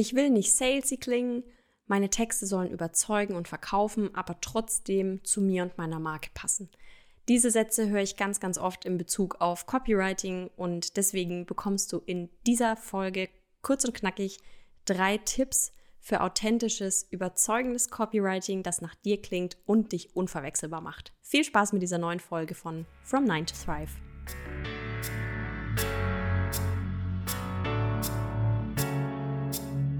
Ich will nicht salesy klingen, meine Texte sollen überzeugen und verkaufen, aber trotzdem zu mir und meiner Marke passen. Diese Sätze höre ich ganz, ganz oft in Bezug auf Copywriting und deswegen bekommst du in dieser Folge kurz und knackig drei Tipps für authentisches, überzeugendes Copywriting, das nach dir klingt und dich unverwechselbar macht. Viel Spaß mit dieser neuen Folge von From 9 to Thrive.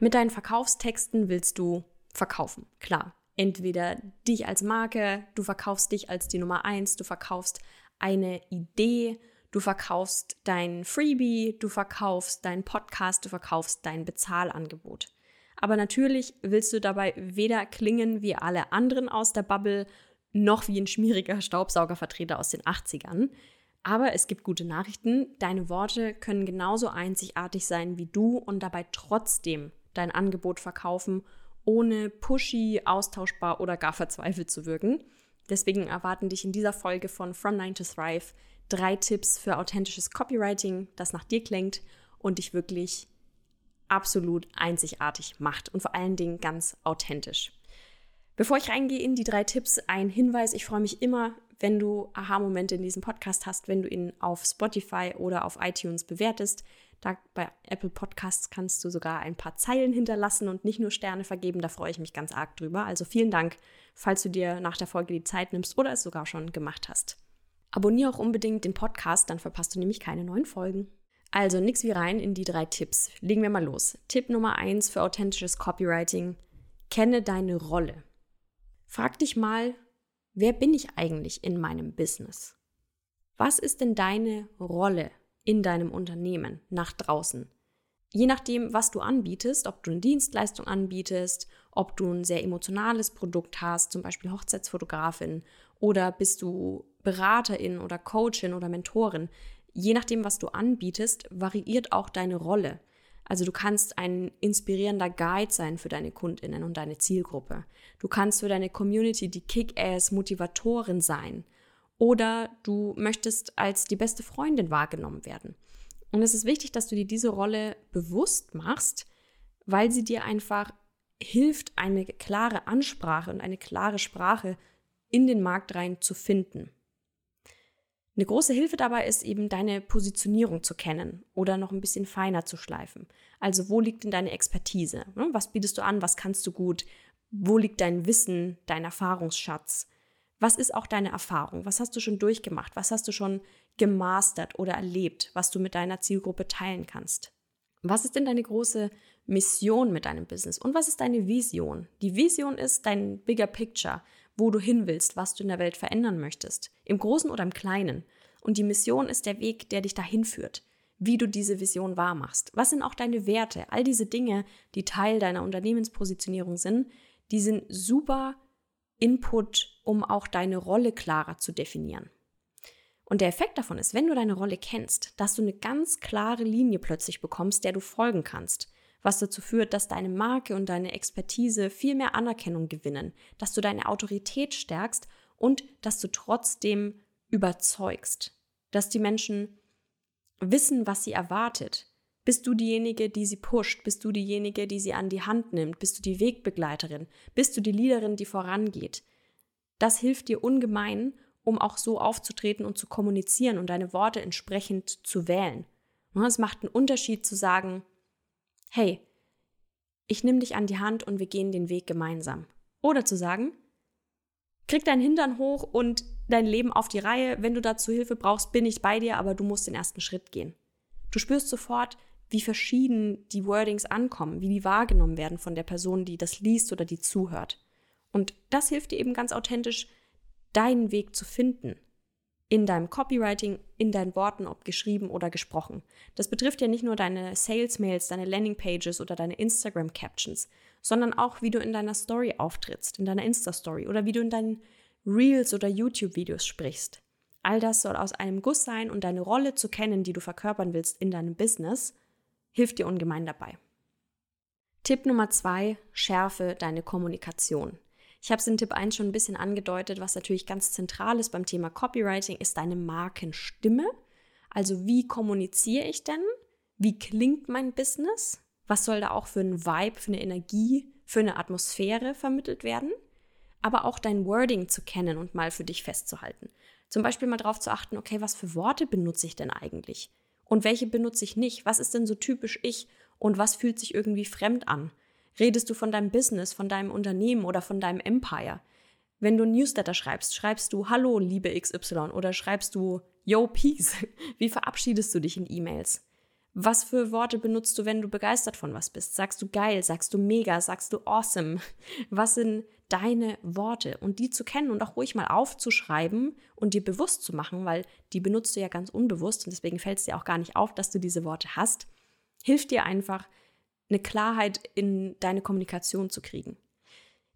Mit deinen Verkaufstexten willst du verkaufen, klar entweder dich als Marke, du verkaufst dich als die Nummer eins, du verkaufst eine Idee, du verkaufst dein Freebie, du verkaufst deinen Podcast, du verkaufst dein Bezahlangebot. Aber natürlich willst du dabei weder klingen wie alle anderen aus der Bubble, noch wie ein schmieriger Staubsaugervertreter aus den 80ern. Aber es gibt gute Nachrichten. Deine Worte können genauso einzigartig sein wie du und dabei trotzdem dein Angebot verkaufen ohne pushy, austauschbar oder gar verzweifelt zu wirken. Deswegen erwarten dich in dieser Folge von From 9 to Thrive drei Tipps für authentisches Copywriting, das nach dir klingt und dich wirklich absolut einzigartig macht und vor allen Dingen ganz authentisch. Bevor ich reingehe in die drei Tipps, ein Hinweis. Ich freue mich immer, wenn du Aha-Momente in diesem Podcast hast, wenn du ihn auf Spotify oder auf iTunes bewertest. Da bei Apple Podcasts kannst du sogar ein paar Zeilen hinterlassen und nicht nur Sterne vergeben. Da freue ich mich ganz arg drüber. Also vielen Dank, falls du dir nach der Folge die Zeit nimmst oder es sogar schon gemacht hast. Abonniere auch unbedingt den Podcast, dann verpasst du nämlich keine neuen Folgen. Also nix wie rein in die drei Tipps. Legen wir mal los. Tipp Nummer eins für authentisches Copywriting. Kenne deine Rolle. Frag dich mal, wer bin ich eigentlich in meinem Business? Was ist denn deine Rolle in deinem Unternehmen nach draußen. Je nachdem, was du anbietest, ob du eine Dienstleistung anbietest, ob du ein sehr emotionales Produkt hast, zum Beispiel Hochzeitsfotografin, oder bist du Beraterin oder Coachin oder Mentorin, je nachdem, was du anbietest, variiert auch deine Rolle. Also du kannst ein inspirierender Guide sein für deine Kundinnen und deine Zielgruppe. Du kannst für deine Community die Kick-Ass-Motivatorin sein oder du möchtest als die beste Freundin wahrgenommen werden. Und es ist wichtig, dass du dir diese Rolle bewusst machst, weil sie dir einfach hilft, eine klare Ansprache und eine klare Sprache in den Markt rein zu finden. Eine große Hilfe dabei ist eben deine Positionierung zu kennen oder noch ein bisschen feiner zu schleifen. Also wo liegt denn deine Expertise? Was bietest du an? Was kannst du gut? Wo liegt dein Wissen, dein Erfahrungsschatz? Was ist auch deine Erfahrung? Was hast du schon durchgemacht? Was hast du schon gemastert oder erlebt, was du mit deiner Zielgruppe teilen kannst? Was ist denn deine große Mission mit deinem Business? Und was ist deine Vision? Die Vision ist dein bigger picture, wo du hin willst, was du in der Welt verändern möchtest. Im Großen oder im Kleinen. Und die Mission ist der Weg, der dich dahin führt. Wie du diese Vision wahrmachst. Was sind auch deine Werte? All diese Dinge, die Teil deiner Unternehmenspositionierung sind, die sind super Input, um auch deine Rolle klarer zu definieren. Und der Effekt davon ist, wenn du deine Rolle kennst, dass du eine ganz klare Linie plötzlich bekommst, der du folgen kannst, was dazu führt, dass deine Marke und deine Expertise viel mehr Anerkennung gewinnen, dass du deine Autorität stärkst und dass du trotzdem überzeugst, dass die Menschen wissen, was sie erwartet, bist du diejenige, die sie pusht? Bist du diejenige, die sie an die Hand nimmt? Bist du die Wegbegleiterin? Bist du die Leaderin, die vorangeht? Das hilft dir ungemein, um auch so aufzutreten und zu kommunizieren und deine Worte entsprechend zu wählen. Es macht einen Unterschied zu sagen, hey, ich nehme dich an die Hand und wir gehen den Weg gemeinsam. Oder zu sagen, krieg deinen Hintern hoch und dein Leben auf die Reihe. Wenn du dazu Hilfe brauchst, bin ich bei dir, aber du musst den ersten Schritt gehen. Du spürst sofort, wie verschieden die Wordings ankommen, wie die wahrgenommen werden von der Person, die das liest oder die zuhört. Und das hilft dir eben ganz authentisch, deinen Weg zu finden. in deinem Copywriting, in deinen Worten, ob geschrieben oder gesprochen. Das betrifft ja nicht nur deine Sales-Mails, deine Landing-Pages oder deine Instagram-Captions, sondern auch, wie du in deiner Story auftrittst, in deiner Insta-Story oder wie du in deinen Reels oder YouTube-Videos sprichst. All das soll aus einem Guss sein und deine Rolle zu kennen, die du verkörpern willst in deinem Business, hilft dir ungemein dabei. Tipp Nummer zwei, schärfe deine Kommunikation. Ich habe es in Tipp 1 schon ein bisschen angedeutet, was natürlich ganz zentral ist beim Thema Copywriting, ist deine Markenstimme. Also wie kommuniziere ich denn? Wie klingt mein Business? Was soll da auch für ein Vibe, für eine Energie, für eine Atmosphäre vermittelt werden? Aber auch dein Wording zu kennen und mal für dich festzuhalten. Zum Beispiel mal darauf zu achten, okay, was für Worte benutze ich denn eigentlich? Und welche benutze ich nicht? Was ist denn so typisch ich? Und was fühlt sich irgendwie fremd an? Redest du von deinem Business, von deinem Unternehmen oder von deinem Empire? Wenn du ein Newsletter schreibst, schreibst du Hallo, liebe XY oder schreibst du Yo, Peace? Wie verabschiedest du dich in E-Mails? Was für Worte benutzt du, wenn du begeistert von was bist? Sagst du geil? Sagst du mega? Sagst du awesome? Was sind deine Worte? Und die zu kennen und auch ruhig mal aufzuschreiben und dir bewusst zu machen, weil die benutzt du ja ganz unbewusst und deswegen fällt es dir auch gar nicht auf, dass du diese Worte hast, hilft dir einfach, eine Klarheit in deine Kommunikation zu kriegen.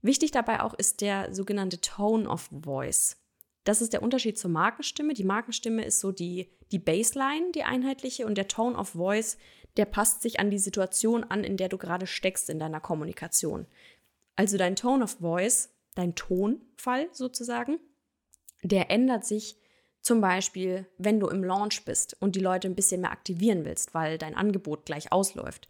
Wichtig dabei auch ist der sogenannte Tone of Voice. Das ist der Unterschied zur Markenstimme. Die Markenstimme ist so die, die Baseline, die einheitliche, und der Tone of Voice, der passt sich an die Situation an, in der du gerade steckst in deiner Kommunikation. Also dein Tone of Voice, dein Tonfall sozusagen, der ändert sich zum Beispiel, wenn du im Launch bist und die Leute ein bisschen mehr aktivieren willst, weil dein Angebot gleich ausläuft.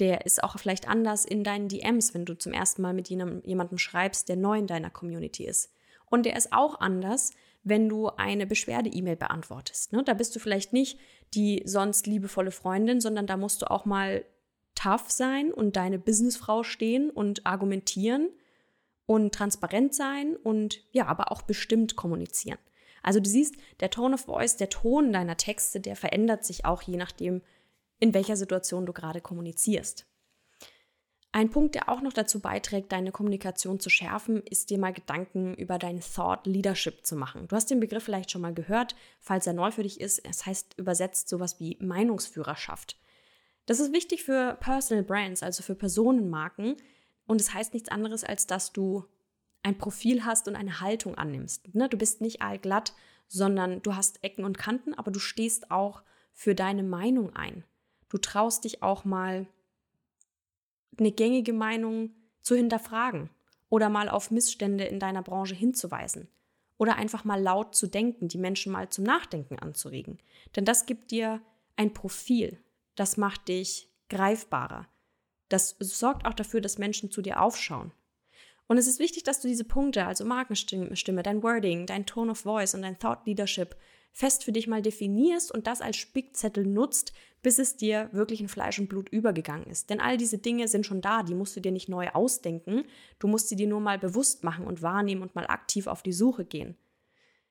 Der ist auch vielleicht anders in deinen DMs, wenn du zum ersten Mal mit jemandem schreibst, der neu in deiner Community ist. Und der ist auch anders, wenn du eine Beschwerde-E-Mail beantwortest. Ne? Da bist du vielleicht nicht die sonst liebevolle Freundin, sondern da musst du auch mal tough sein und deine Businessfrau stehen und argumentieren und transparent sein und ja, aber auch bestimmt kommunizieren. Also du siehst, der Tone of Voice, der Ton deiner Texte, der verändert sich auch je nachdem, in welcher Situation du gerade kommunizierst. Ein Punkt, der auch noch dazu beiträgt, deine Kommunikation zu schärfen, ist dir mal Gedanken über dein Thought Leadership zu machen. Du hast den Begriff vielleicht schon mal gehört, falls er neu für dich ist. Es heißt übersetzt sowas wie Meinungsführerschaft. Das ist wichtig für Personal Brands, also für Personenmarken. Und es heißt nichts anderes, als dass du ein Profil hast und eine Haltung annimmst. Ne? Du bist nicht allglatt, sondern du hast Ecken und Kanten, aber du stehst auch für deine Meinung ein. Du traust dich auch mal eine gängige Meinung zu hinterfragen oder mal auf Missstände in deiner Branche hinzuweisen oder einfach mal laut zu denken, die Menschen mal zum Nachdenken anzuregen. Denn das gibt dir ein Profil, das macht dich greifbarer. Das sorgt auch dafür, dass Menschen zu dir aufschauen. Und es ist wichtig, dass du diese Punkte, also Markenstimme, dein Wording, dein Tone of Voice und dein Thought Leadership fest für dich mal definierst und das als Spickzettel nutzt, bis es dir wirklich in Fleisch und Blut übergegangen ist. Denn all diese Dinge sind schon da, die musst du dir nicht neu ausdenken, du musst sie dir nur mal bewusst machen und wahrnehmen und mal aktiv auf die Suche gehen.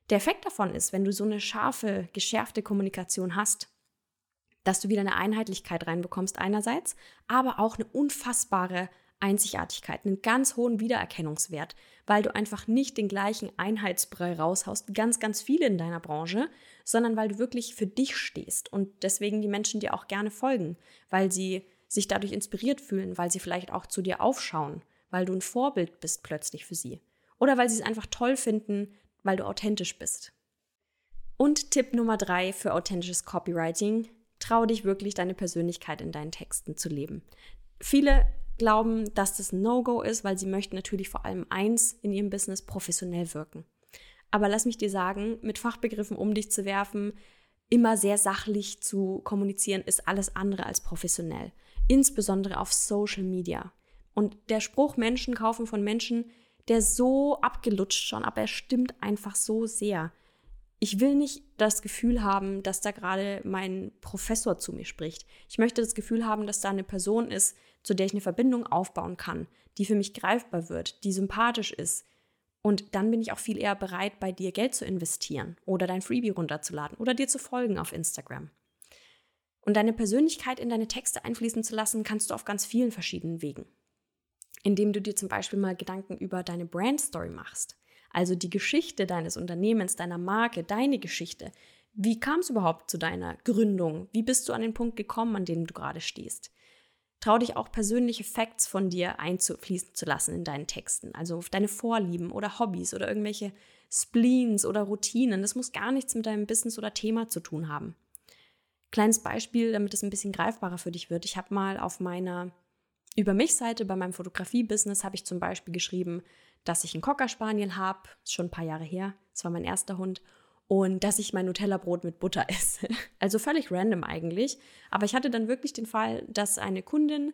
Der Effekt davon ist, wenn du so eine scharfe, geschärfte Kommunikation hast, dass du wieder eine Einheitlichkeit reinbekommst einerseits, aber auch eine unfassbare Einzigartigkeit, einen ganz hohen Wiedererkennungswert, weil du einfach nicht den gleichen Einheitsbrei raushaust, ganz, ganz viele in deiner Branche, sondern weil du wirklich für dich stehst und deswegen die Menschen dir auch gerne folgen, weil sie sich dadurch inspiriert fühlen, weil sie vielleicht auch zu dir aufschauen, weil du ein Vorbild bist plötzlich für sie oder weil sie es einfach toll finden, weil du authentisch bist. Und Tipp Nummer drei für authentisches Copywriting, trau dich wirklich, deine Persönlichkeit in deinen Texten zu leben. Viele glauben, dass das ein No-Go ist, weil sie möchten natürlich vor allem eins in ihrem Business professionell wirken. Aber lass mich dir sagen, mit Fachbegriffen um dich zu werfen, immer sehr sachlich zu kommunizieren, ist alles andere als professionell. Insbesondere auf Social Media. Und der Spruch Menschen kaufen von Menschen, der so abgelutscht schon, aber er stimmt einfach so sehr. Ich will nicht das Gefühl haben, dass da gerade mein Professor zu mir spricht. Ich möchte das Gefühl haben, dass da eine Person ist, zu der ich eine Verbindung aufbauen kann, die für mich greifbar wird, die sympathisch ist. Und dann bin ich auch viel eher bereit, bei dir Geld zu investieren oder dein Freebie runterzuladen oder dir zu folgen auf Instagram. Und deine Persönlichkeit in deine Texte einfließen zu lassen, kannst du auf ganz vielen verschiedenen Wegen. Indem du dir zum Beispiel mal Gedanken über deine Brand Story machst. Also die Geschichte deines Unternehmens, deiner Marke, deine Geschichte. Wie kam es überhaupt zu deiner Gründung? Wie bist du an den Punkt gekommen, an dem du gerade stehst? Trau dich auch persönliche Facts von dir einzufließen zu lassen in deinen Texten. Also deine Vorlieben oder Hobbys oder irgendwelche Spleens oder Routinen. Das muss gar nichts mit deinem Business oder Thema zu tun haben. Kleines Beispiel, damit es ein bisschen greifbarer für dich wird. Ich habe mal auf meiner über mich Seite bei meinem Fotografie-Business habe ich zum Beispiel geschrieben, dass ich einen Cocker Spaniel habe, schon ein paar Jahre her, das war mein erster Hund, und dass ich mein Nutella-Brot mit Butter esse. Also völlig random eigentlich. Aber ich hatte dann wirklich den Fall, dass eine Kundin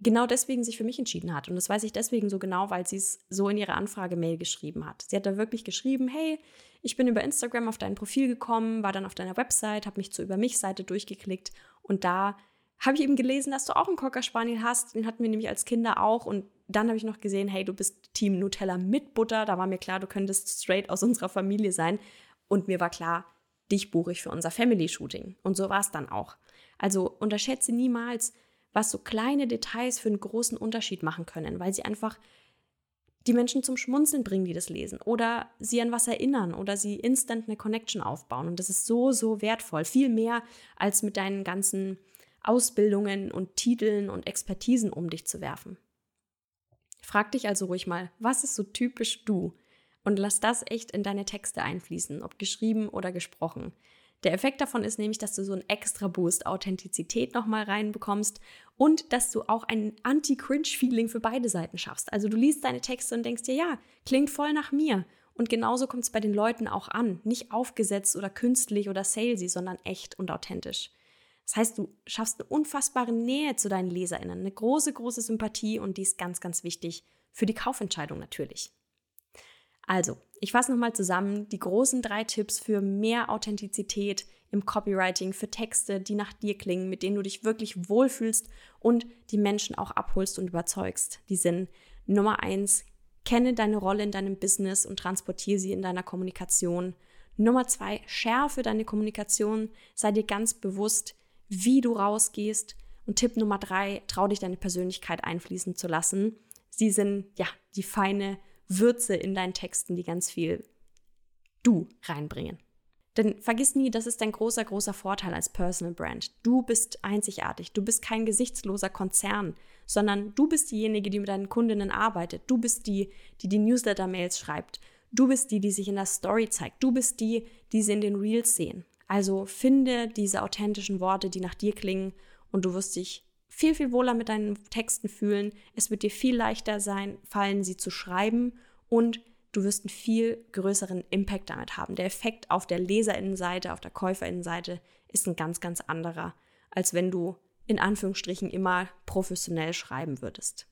genau deswegen sich für mich entschieden hat. Und das weiß ich deswegen so genau, weil sie es so in ihrer Anfrage-Mail geschrieben hat. Sie hat da wirklich geschrieben, hey, ich bin über Instagram auf dein Profil gekommen, war dann auf deiner Website, habe mich zur Über mich-Seite durchgeklickt und da habe ich eben gelesen, dass du auch einen Cocker Spaniel hast. Den hatten wir nämlich als Kinder auch. Und dann habe ich noch gesehen, hey, du bist Team Nutella mit Butter. Da war mir klar, du könntest straight aus unserer Familie sein. Und mir war klar, dich buche ich für unser Family-Shooting. Und so war es dann auch. Also unterschätze niemals, was so kleine Details für einen großen Unterschied machen können, weil sie einfach die Menschen zum Schmunzeln bringen, die das lesen. Oder sie an was erinnern oder sie instant eine Connection aufbauen. Und das ist so, so wertvoll. Viel mehr als mit deinen ganzen Ausbildungen und Titeln und Expertisen um dich zu werfen. Frag dich also ruhig mal, was ist so typisch du? Und lass das echt in deine Texte einfließen, ob geschrieben oder gesprochen. Der Effekt davon ist nämlich, dass du so einen extra Boost Authentizität nochmal reinbekommst und dass du auch ein Anti-Cringe-Feeling für beide Seiten schaffst. Also du liest deine Texte und denkst dir, ja, klingt voll nach mir. Und genauso kommt es bei den Leuten auch an. Nicht aufgesetzt oder künstlich oder salesy, sondern echt und authentisch. Das heißt, du schaffst eine unfassbare Nähe zu deinen LeserInnen, eine große, große Sympathie und die ist ganz, ganz wichtig für die Kaufentscheidung natürlich. Also, ich fasse nochmal zusammen die großen drei Tipps für mehr Authentizität im Copywriting, für Texte, die nach dir klingen, mit denen du dich wirklich wohlfühlst und die Menschen auch abholst und überzeugst. Die sind Nummer eins, kenne deine Rolle in deinem Business und transportiere sie in deiner Kommunikation. Nummer zwei, schärfe deine Kommunikation, sei dir ganz bewusst, wie du rausgehst. Und Tipp Nummer drei, trau dich deine Persönlichkeit einfließen zu lassen. Sie sind ja die feine Würze in deinen Texten, die ganz viel du reinbringen. Denn vergiss nie, das ist dein großer, großer Vorteil als Personal Brand. Du bist einzigartig. Du bist kein gesichtsloser Konzern, sondern du bist diejenige, die mit deinen Kundinnen arbeitet. Du bist die, die die Newsletter-Mails schreibt. Du bist die, die sich in der Story zeigt. Du bist die, die sie in den Reels sehen. Also finde diese authentischen Worte, die nach dir klingen und du wirst dich viel, viel wohler mit deinen Texten fühlen. Es wird dir viel leichter sein, fallen, sie zu schreiben und du wirst einen viel größeren Impact damit haben. Der Effekt auf der Leserinnenseite, auf der Käuferinnenseite ist ein ganz, ganz anderer, als wenn du in Anführungsstrichen immer professionell schreiben würdest.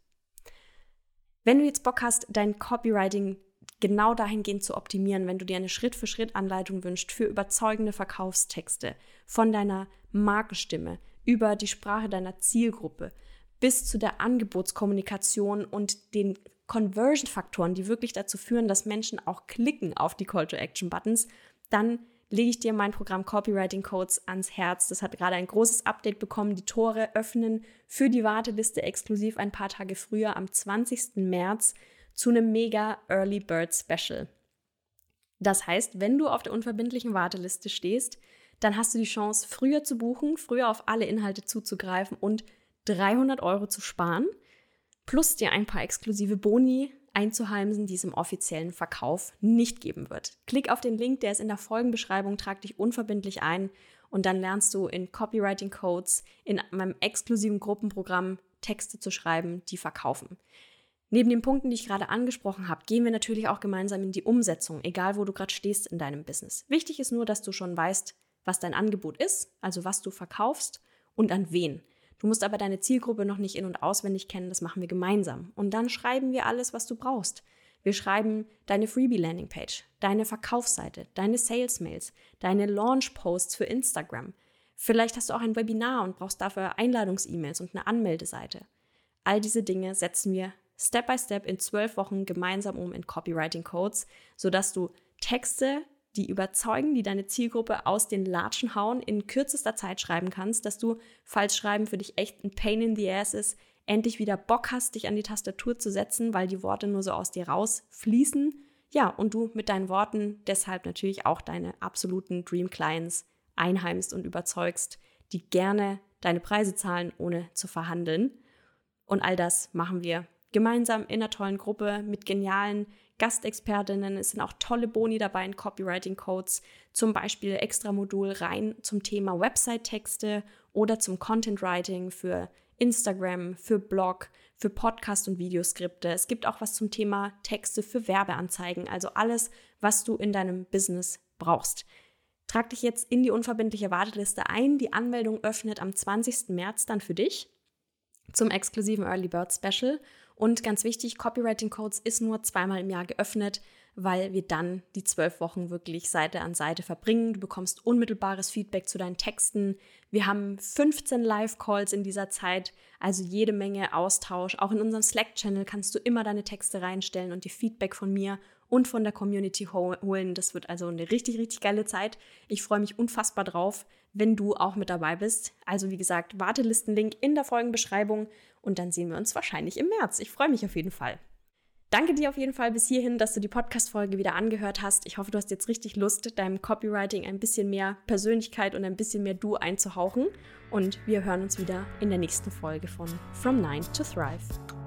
Wenn du jetzt Bock hast, dein Copywriting genau dahingehend zu optimieren, wenn du dir eine Schritt-für-Schritt-Anleitung wünschst für überzeugende Verkaufstexte von deiner Markenstimme über die Sprache deiner Zielgruppe bis zu der Angebotskommunikation und den Conversion-Faktoren, die wirklich dazu führen, dass Menschen auch klicken auf die Call-to-Action-Buttons, dann lege ich dir mein Programm Copywriting Codes ans Herz. Das hat gerade ein großes Update bekommen. Die Tore öffnen für die Warteliste exklusiv ein paar Tage früher am 20. März zu einem mega Early Bird Special. Das heißt, wenn du auf der unverbindlichen Warteliste stehst, dann hast du die Chance, früher zu buchen, früher auf alle Inhalte zuzugreifen und 300 Euro zu sparen, plus dir ein paar exklusive Boni einzuheimsen, die es im offiziellen Verkauf nicht geben wird. Klick auf den Link, der ist in der Folgenbeschreibung, trag dich unverbindlich ein und dann lernst du in Copywriting Codes in meinem exklusiven Gruppenprogramm Texte zu schreiben, die verkaufen. Neben den Punkten, die ich gerade angesprochen habe, gehen wir natürlich auch gemeinsam in die Umsetzung, egal wo du gerade stehst in deinem Business. Wichtig ist nur, dass du schon weißt, was dein Angebot ist, also was du verkaufst und an wen. Du musst aber deine Zielgruppe noch nicht in- und auswendig kennen, das machen wir gemeinsam. Und dann schreiben wir alles, was du brauchst. Wir schreiben deine Freebie-Landing-Page, deine Verkaufsseite, deine Sales-Mails, deine Launch-Posts für Instagram. Vielleicht hast du auch ein Webinar und brauchst dafür Einladungs-E-Mails und eine Anmeldeseite. All diese Dinge setzen wir Step by Step in zwölf Wochen gemeinsam um in Copywriting Codes, sodass du Texte, die überzeugen, die deine Zielgruppe aus den Latschen hauen, in kürzester Zeit schreiben kannst, dass du, falls Schreiben für dich echt ein Pain in the Ass ist, endlich wieder Bock hast, dich an die Tastatur zu setzen, weil die Worte nur so aus dir rausfließen. Ja, und du mit deinen Worten deshalb natürlich auch deine absoluten Dream Clients einheimst und überzeugst, die gerne deine Preise zahlen, ohne zu verhandeln. Und all das machen wir gemeinsam in einer tollen Gruppe mit genialen Gastexpertinnen. Es sind auch tolle Boni dabei in Copywriting-Codes, zum Beispiel extra Modul rein zum Thema Website-Texte oder zum Content-Writing für Instagram, für Blog, für Podcast und Videoskripte. Es gibt auch was zum Thema Texte für Werbeanzeigen, also alles, was du in deinem Business brauchst. Trag dich jetzt in die unverbindliche Warteliste ein. Die Anmeldung öffnet am 20. März dann für dich zum exklusiven Early Bird Special. Und ganz wichtig, Copywriting Codes ist nur zweimal im Jahr geöffnet weil wir dann die zwölf Wochen wirklich Seite an Seite verbringen. Du bekommst unmittelbares Feedback zu deinen Texten. Wir haben 15 Live-Calls in dieser Zeit, also jede Menge Austausch. Auch in unserem Slack-Channel kannst du immer deine Texte reinstellen und dir Feedback von mir und von der Community holen. Das wird also eine richtig, richtig geile Zeit. Ich freue mich unfassbar drauf, wenn du auch mit dabei bist. Also wie gesagt, Wartelistenlink in der Folgenbeschreibung und dann sehen wir uns wahrscheinlich im März. Ich freue mich auf jeden Fall. Danke dir auf jeden Fall bis hierhin, dass du die Podcast-Folge wieder angehört hast. Ich hoffe, du hast jetzt richtig Lust, deinem Copywriting ein bisschen mehr Persönlichkeit und ein bisschen mehr Du einzuhauchen. Und wir hören uns wieder in der nächsten Folge von From Nine to Thrive.